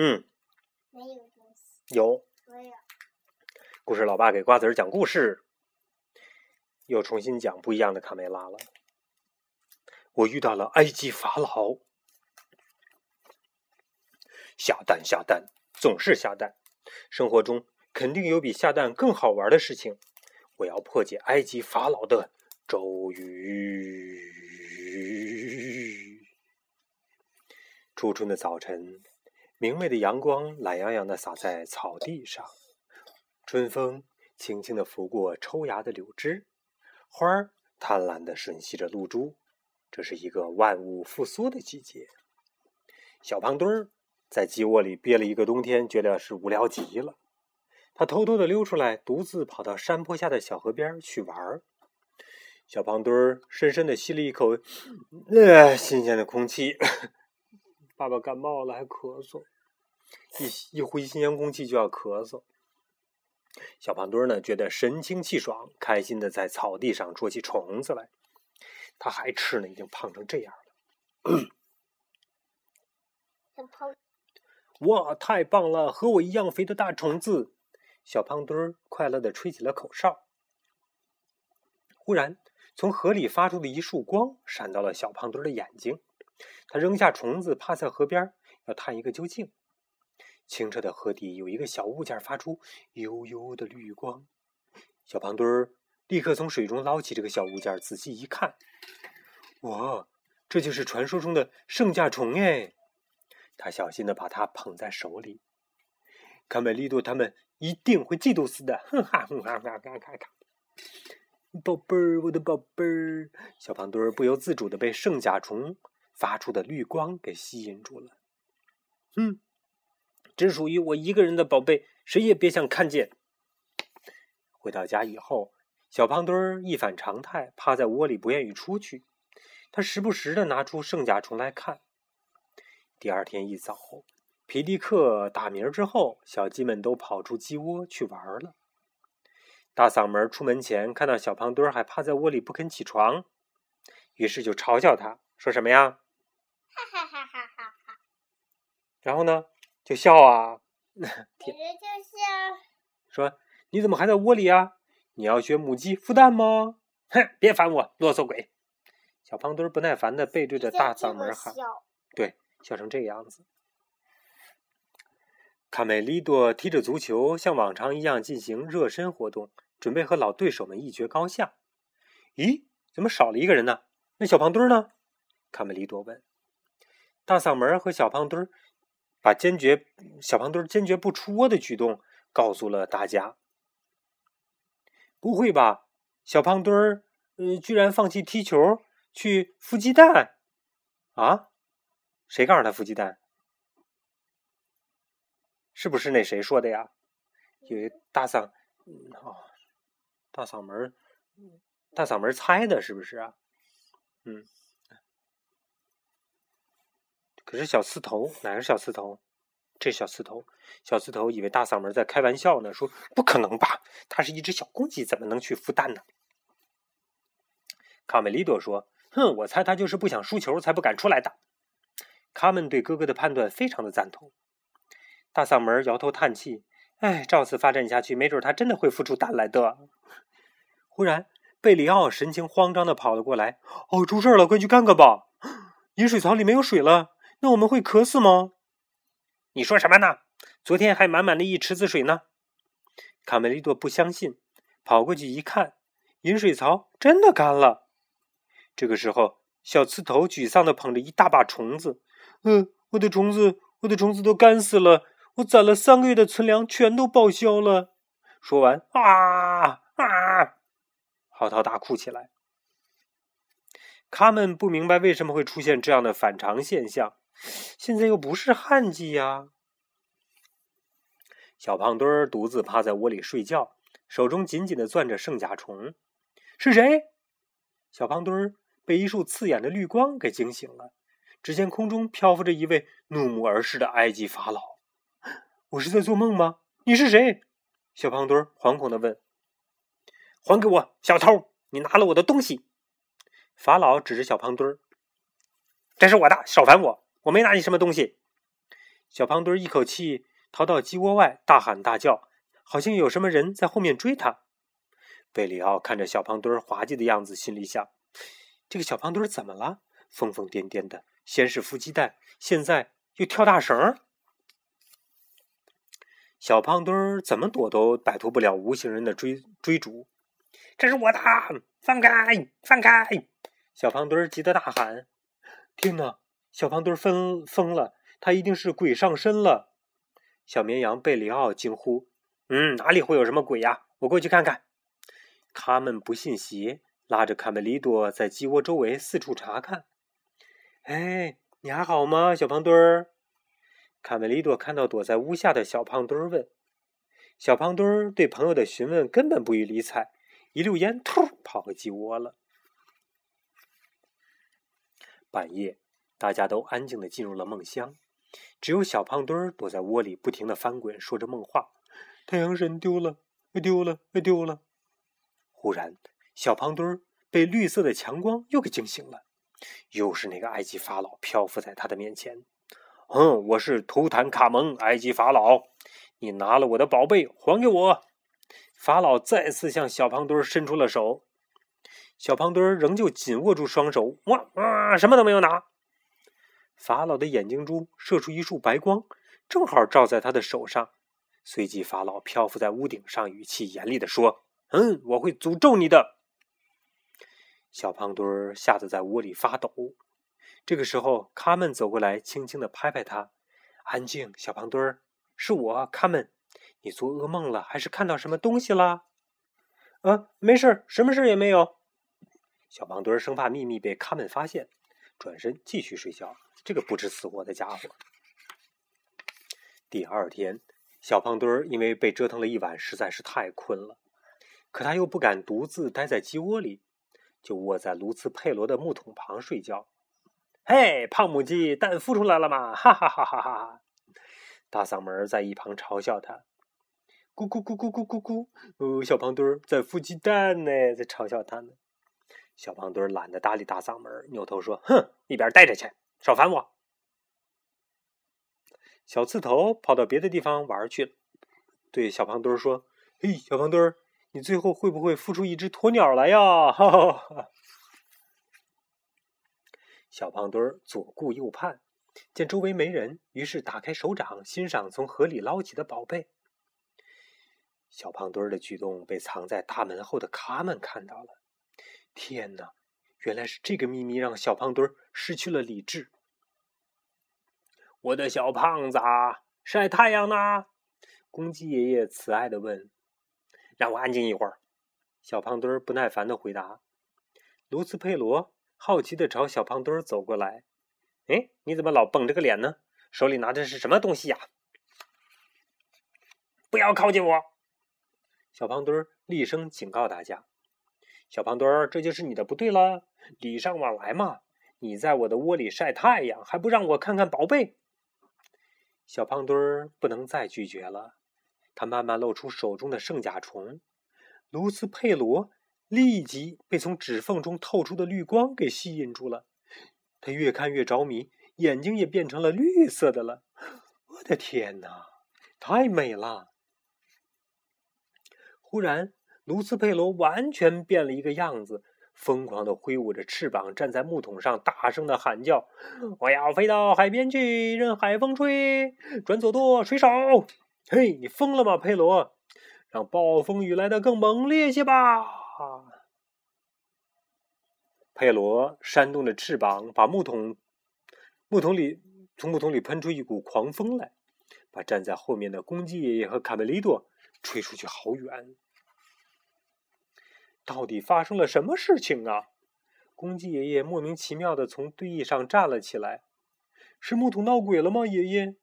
嗯，没有东西，有。没有。故事老爸给瓜子儿讲故事，又重新讲不一样的卡梅拉了。我遇到了埃及法老，下蛋下蛋，总是下蛋。生活中肯定有比下蛋更好玩的事情。我要破解埃及法老的咒语。初春的早晨，明媚的阳光懒洋洋的洒在草地上，春风轻轻的拂过抽芽的柳枝，花儿贪婪的吮吸着露珠。这是一个万物复苏的季节。小胖墩儿在鸡窝里憋了一个冬天，觉得是无聊极了。他偷偷的溜出来，独自跑到山坡下的小河边去玩。小胖墩儿深深的吸了一口，呃，新鲜的空气。爸爸感冒了，还咳嗽，一一呼吸新鲜空气就要咳嗽。小胖墩儿呢，觉得神清气爽，开心的在草地上捉起虫子来。他还吃呢，已经胖成这样了。哇，太棒了！和我一样肥的大虫子。小胖墩儿快乐的吹起了口哨。忽然，从河里发出的一束光闪到了小胖墩儿的眼睛。他扔下虫子，趴在河边，要探一个究竟。清澈的河底有一个小物件，发出幽幽的绿光。小胖墩儿立刻从水中捞起这个小物件，仔细一看，哇，这就是传说中的圣甲虫哎！他小心的把它捧在手里。卡美利多他们一定会嫉妒死的！哼哈哼哈哈哈哈！宝贝儿，我的宝贝儿！小胖墩儿不由自主的被圣甲虫发出的绿光给吸引住了。嗯，只属于我一个人的宝贝，谁也别想看见。回到家以后，小胖墩儿一反常态，趴在窝里不愿意出去。他时不时的拿出圣甲虫来看。第二天一早。皮迪克打鸣之后，小鸡们都跑出鸡窝去玩了。大嗓门出门前看到小胖墩儿还趴在窝里不肯起床，于是就嘲笑他，说什么呀？哈哈哈哈哈哈！然后呢，就笑啊，就笑。说你怎么还在窝里啊？你要学母鸡孵蛋吗？哼，别烦我，啰嗦鬼！小胖墩儿不耐烦的背对着大嗓门喊，对，笑成这个样子。卡梅利多踢着足球，像往常一样进行热身活动，准备和老对手们一决高下。咦，怎么少了一个人呢？那小胖墩儿呢？卡梅利多问。大嗓门和小胖墩儿把坚决小胖墩坚决不出窝的举动告诉了大家。不会吧，小胖墩儿呃，居然放弃踢球去孵鸡蛋？啊？谁告诉他孵鸡蛋？是不是那谁说的呀？有一大嗓，哦，大嗓门大嗓门猜的，是不是啊？嗯。可是小刺头哪个小刺头？这小刺头，小刺头以为大嗓门在开玩笑呢，说不可能吧？它是一只小公鸡，怎么能去孵蛋呢？卡梅利多说：“哼，我猜他就是不想输球，才不敢出来的。”卡门对哥哥的判断非常的赞同。大嗓门摇头叹气：“哎，照此发展下去，没准他真的会孵出蛋来的。”忽然，贝里奥神情慌张的跑了过来：“哦，出事了，快去看看吧！饮水槽里没有水了，那我们会渴死吗？”“你说什么呢？昨天还满满的一池子水呢！”卡梅利多不相信，跑过去一看，饮水槽真的干了。这个时候，小刺头沮丧的捧着一大把虫子：“嗯，我的虫子，我的虫子都干死了。”我攒了三个月的存粮全都报销了。说完，啊啊，嚎啕大哭起来。他们不明白为什么会出现这样的反常现象。现在又不是旱季呀。小胖墩儿独自趴在窝里睡觉，手中紧紧的攥着圣甲虫。是谁？小胖墩儿被一束刺眼的绿光给惊醒了。只见空中漂浮着一位怒目而视的埃及法老。我是在做梦吗？你是谁？小胖墩儿惶恐的问。“还给我，小偷！你拿了我的东西！”法老指着小胖墩儿：“这是我的，少烦我！我没拿你什么东西。”小胖墩一口气逃到鸡窝外，大喊大叫，好像有什么人在后面追他。贝里奥看着小胖墩滑稽的样子，心里想：这个小胖墩怎么了？疯疯癫癫的，先是孵鸡蛋，现在又跳大绳。小胖墩怎么躲都摆脱不了无形人的追追逐。这是我的，放开，放开！小胖墩急得大喊：“天哪！小胖墩儿疯疯了，他一定是鬼上身了！”小绵羊贝里奥惊呼：“嗯，哪里会有什么鬼呀？我过去看看。”他们不信邪，拉着卡梅利多在鸡窝周围四处查看。“哎，你还好吗，小胖墩儿？”卡梅利多看到躲在屋下的小胖墩儿问。小胖墩儿对朋友的询问根本不予理睬。一溜烟，突跑回鸡窝了。半夜，大家都安静的进入了梦乡，只有小胖墩儿躲在窝里，不停的翻滚，说着梦话。太阳神丢了，丢了，丢了！忽然，小胖墩儿被绿色的强光又给惊醒了，又是那个埃及法老漂浮在他的面前。嗯，我是图坦卡蒙，埃及法老，你拿了我的宝贝，还给我。法老再次向小胖墩儿伸出了手，小胖墩儿仍旧紧握住双手，哇哇，什么都没有拿。法老的眼睛中射出一束白光，正好照在他的手上。随即，法老漂浮在屋顶上，语气严厉地说：“嗯，我会诅咒你的。”小胖墩儿吓得在窝里发抖。这个时候，卡门走过来，轻轻地拍拍他：“安静，小胖墩儿，是我，卡门。”你做噩梦了，还是看到什么东西了？啊，没事，什么事也没有。小胖墩儿生怕秘密被卡门发现，转身继续睡觉。这个不知死活的家伙。第二天，小胖墩儿因为被折腾了一晚，实在是太困了，可他又不敢独自待在鸡窝里，就卧在卢茨佩罗的木桶旁睡觉。嘿，胖母鸡，蛋孵出来了吗？哈哈哈哈哈哈！大嗓门在一旁嘲笑他。咕咕咕咕咕咕咕！哦，小胖墩儿在孵鸡蛋呢，在嘲笑他呢。小胖墩懒得搭理大嗓门，扭头说：“哼，一边待着去，少烦我。”小刺头跑到别的地方玩去了，对小胖墩说：“嘿，小胖墩，你最后会不会孵出一只鸵鸟来呀？”哈哈！小胖墩左顾右盼，见周围没人，于是打开手掌欣赏从河里捞起的宝贝。小胖墩的举动被藏在大门后的卡门看到了。天哪，原来是这个秘密让小胖墩失去了理智。我的小胖子，晒太阳呢？公鸡爷爷慈爱的问。让我安静一会儿。小胖墩不耐烦的回答。卢斯佩罗好奇的朝小胖墩走过来。哎，你怎么老绷着个脸呢？手里拿的是什么东西呀？不要靠近我！小胖墩厉声警告大家：“小胖墩儿，这就是你的不对了，礼尚往来嘛！你在我的窝里晒太阳，还不让我看看宝贝？”小胖墩儿不能再拒绝了，他慢慢露出手中的圣甲虫。卢斯佩罗立即被从指缝中透出的绿光给吸引住了，他越看越着迷，眼睛也变成了绿色的了。我的天哪，太美了！忽然，卢斯佩罗完全变了一个样子，疯狂的挥舞着翅膀，站在木桶上，大声的喊叫：“我要飞到海边去，任海风吹，转左舵，水手！嘿，你疯了吗，佩罗？让暴风雨来的更猛烈些吧！”佩罗扇动着翅膀，把木桶木桶里从木桶里喷出一股狂风来，把站在后面的公鸡爷爷和卡梅利多。吹出去好远！到底发生了什么事情啊？公鸡爷爷莫名其妙的从堆椅上站了起来。是木桶闹鬼了吗，爷爷？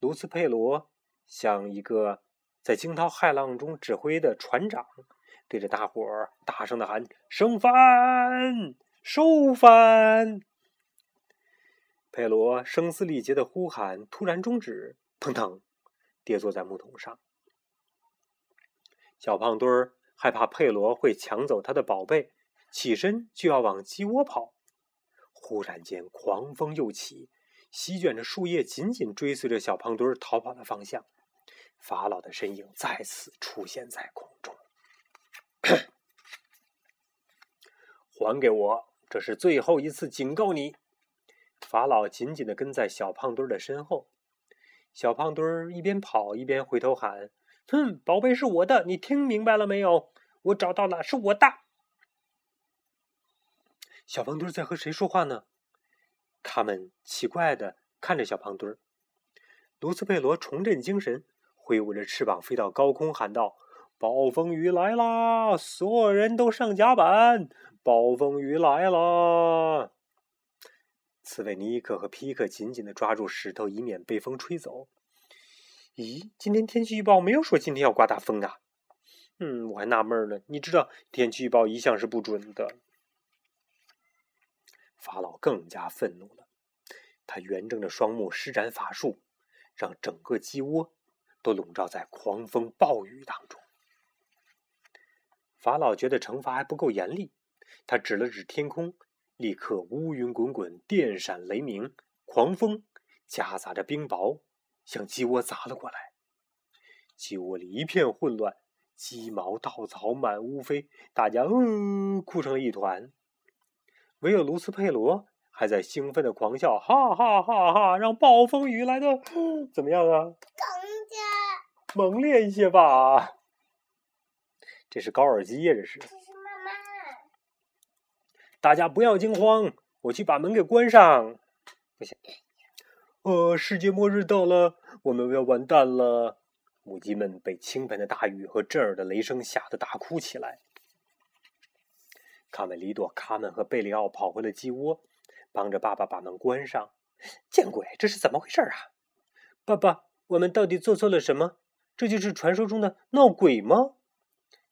卢斯佩罗像一个在惊涛骇浪中指挥的船长，对着大伙儿大声的喊：“升帆，收帆！”佩罗声嘶力竭的呼喊突然终止，砰腾，跌坐在木桶上。小胖墩儿害怕佩罗会抢走他的宝贝，起身就要往鸡窝跑。忽然间，狂风又起，席卷着树叶，紧紧追随着小胖墩儿逃跑的方向。法老的身影再次出现在空中。还给我！这是最后一次警告你。法老紧紧的跟在小胖墩儿的身后。小胖墩儿一边跑一边回头喊：“哼，宝贝是我的，你听明白了没有？我找到了，是我的。”小胖墩在和谁说话呢？他们奇怪的看着小胖墩儿。卢斯佩罗重振精神，挥舞着翅膀飞到高空，喊道：“暴风雨来啦！所有人都上甲板！暴风雨来啦！”刺猬尼克和皮克紧紧的抓住石头，以免被风吹走。咦，今天天气预报没有说今天要刮大风啊？嗯，我还纳闷呢。你知道天气预报一向是不准的。法老更加愤怒了，他圆睁着双目，施展法术，让整个鸡窝都笼罩在狂风暴雨当中。法老觉得惩罚还不够严厉，他指了指天空。立刻乌云滚滚，电闪雷鸣，狂风夹杂着冰雹向鸡窝砸了过来。鸡窝里一片混乱，鸡毛稻草满屋飞，大家嗯哭成了一团。唯有卢斯佩罗还在兴奋的狂笑，哈哈哈哈！让暴风雨来的怎么样啊？更加猛烈一些吧。这是高尔基呀，这是。大家不要惊慌，我去把门给关上。不行，呃，世界末日到了，我们要完蛋了。母鸡们被倾盆的大雨和震耳的雷声吓得大哭起来。卡梅利多、卡门和贝里奥跑回了鸡窝，帮着爸爸把门关上。见鬼，这是怎么回事啊？爸爸，我们到底做错了什么？这就是传说中的闹鬼吗？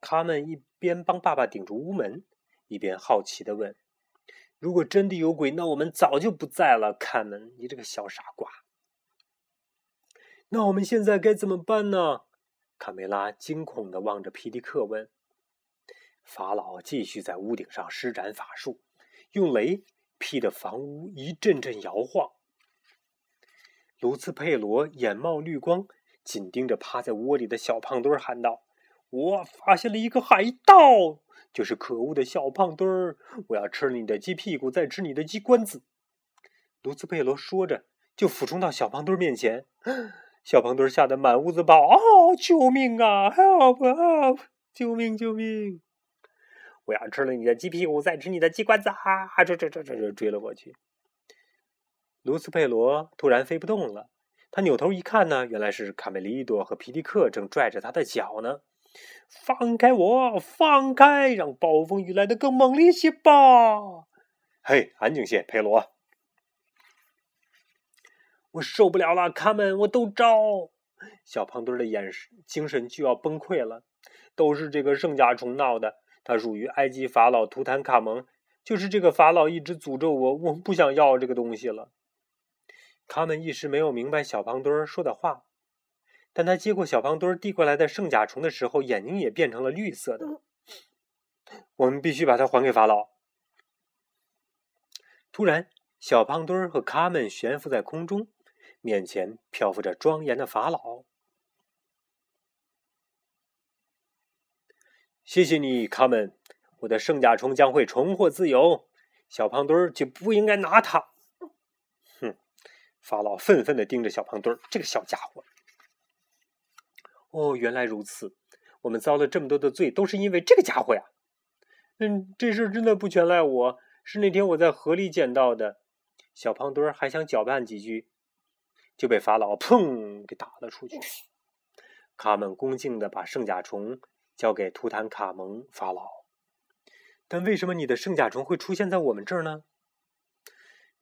卡门一边帮爸爸顶住屋门。一边好奇的问：“如果真的有鬼，那我们早就不在了。”卡门，你这个小傻瓜！那我们现在该怎么办呢？卡梅拉惊恐的望着皮迪克问。法老继续在屋顶上施展法术，用雷劈得房屋一阵阵摇晃。卢茨佩罗眼冒绿光，紧盯着趴在窝里的小胖墩，喊道：“我发现了一个海盗！”就是可恶的小胖墩儿！我要吃了你的鸡屁股，再吃你的鸡冠子！卢斯佩罗说着，就俯冲到小胖墩面前。小胖墩吓得满屋子跑：“哦，救命啊！Help help！救命救命！我要吃了你的鸡屁股，再吃你的鸡冠子！”啊，这这这这这追了过去。卢斯佩罗突然飞不动了，他扭头一看呢，原来是卡梅利多和皮迪克正拽着他的脚呢。放开我！放开，让暴风雨来得更猛烈些吧！嘿，安静些，佩罗。我受不了了，卡门，我都招。小胖墩的眼神精神就要崩溃了。都是这个圣甲虫闹的，它属于埃及法老图坦卡蒙。就是这个法老一直诅咒我，我不想要这个东西了。卡门一时没有明白小胖墩说的话。但他接过小胖墩递过来的圣甲虫的时候，眼睛也变成了绿色的。我们必须把它还给法老。突然，小胖墩儿和卡门悬浮在空中，面前漂浮着庄严的法老。谢谢你，卡门，我的圣甲虫将会重获自由。小胖墩儿就不应该拿它。哼！法老愤愤的盯着小胖墩儿，这个小家伙。哦，原来如此，我们遭了这么多的罪，都是因为这个家伙呀。嗯，这事真的不全赖我，是那天我在河里捡到的。小胖墩儿还想搅拌几句，就被法老砰给打了出去。卡门恭敬的把圣甲虫交给图坦卡蒙法老。但为什么你的圣甲虫会出现在我们这儿呢？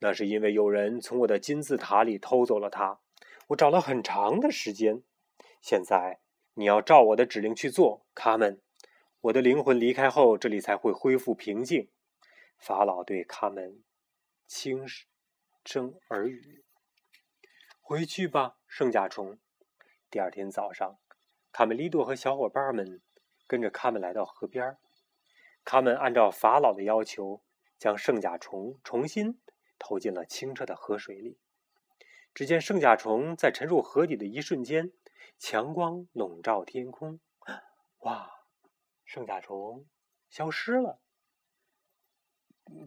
那是因为有人从我的金字塔里偷走了它。我找了很长的时间。现在你要照我的指令去做，卡门。我的灵魂离开后，这里才会恢复平静。法老对卡门轻声耳语：“回去吧，圣甲虫。”第二天早上，卡梅利多和小伙伴们跟着卡门来到河边。卡门按照法老的要求，将圣甲虫重新投进了清澈的河水里。只见圣甲虫在沉入河底的一瞬间，强光笼罩天空，哇！圣甲虫消失了。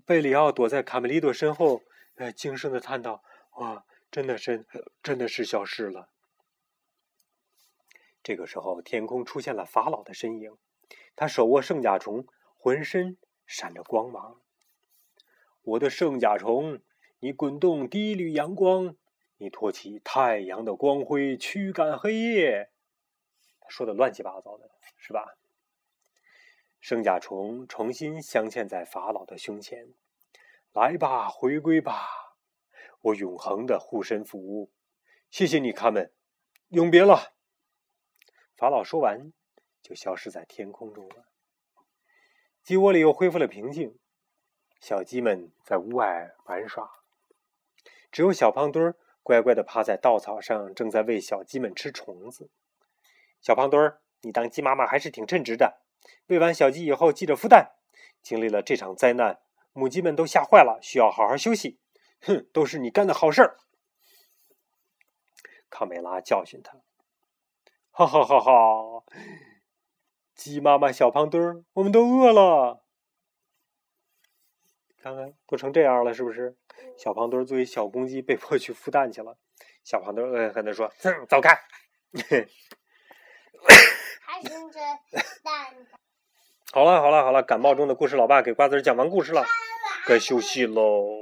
贝里奥躲在卡梅利多身后，呃，惊声的叹道：“哇，真的是，真的是消失了。”这个时候，天空出现了法老的身影，他手握圣甲虫，浑身闪着光芒。我的圣甲虫，你滚动第一缕阳光，你托起太阳的光辉，驱赶黑夜。说的乱七八糟的，是吧？圣甲虫重新镶嵌在法老的胸前。来吧，回归吧，我永恒的护身符！谢谢你，卡门，永别了。法老说完，就消失在天空中了。鸡窝里又恢复了平静，小鸡们在屋外玩耍，只有小胖墩儿乖乖的趴在稻草上，正在喂小鸡们吃虫子。小胖墩儿，你当鸡妈妈还是挺称职的。喂完小鸡以后，记着孵蛋。经历了这场灾难，母鸡们都吓坏了，需要好好休息。哼，都是你干的好事儿。康美拉教训他。哈哈哈哈！鸡妈妈、小胖墩儿，我们都饿了。看看，都成这样了，是不是？小胖墩儿作为小公鸡，被迫去孵蛋去了。小胖墩儿恶狠狠地说：“哼，走开！”还生着蛋。好了好了好了，感冒中的故事，老爸给瓜子讲完故事了，该休息喽。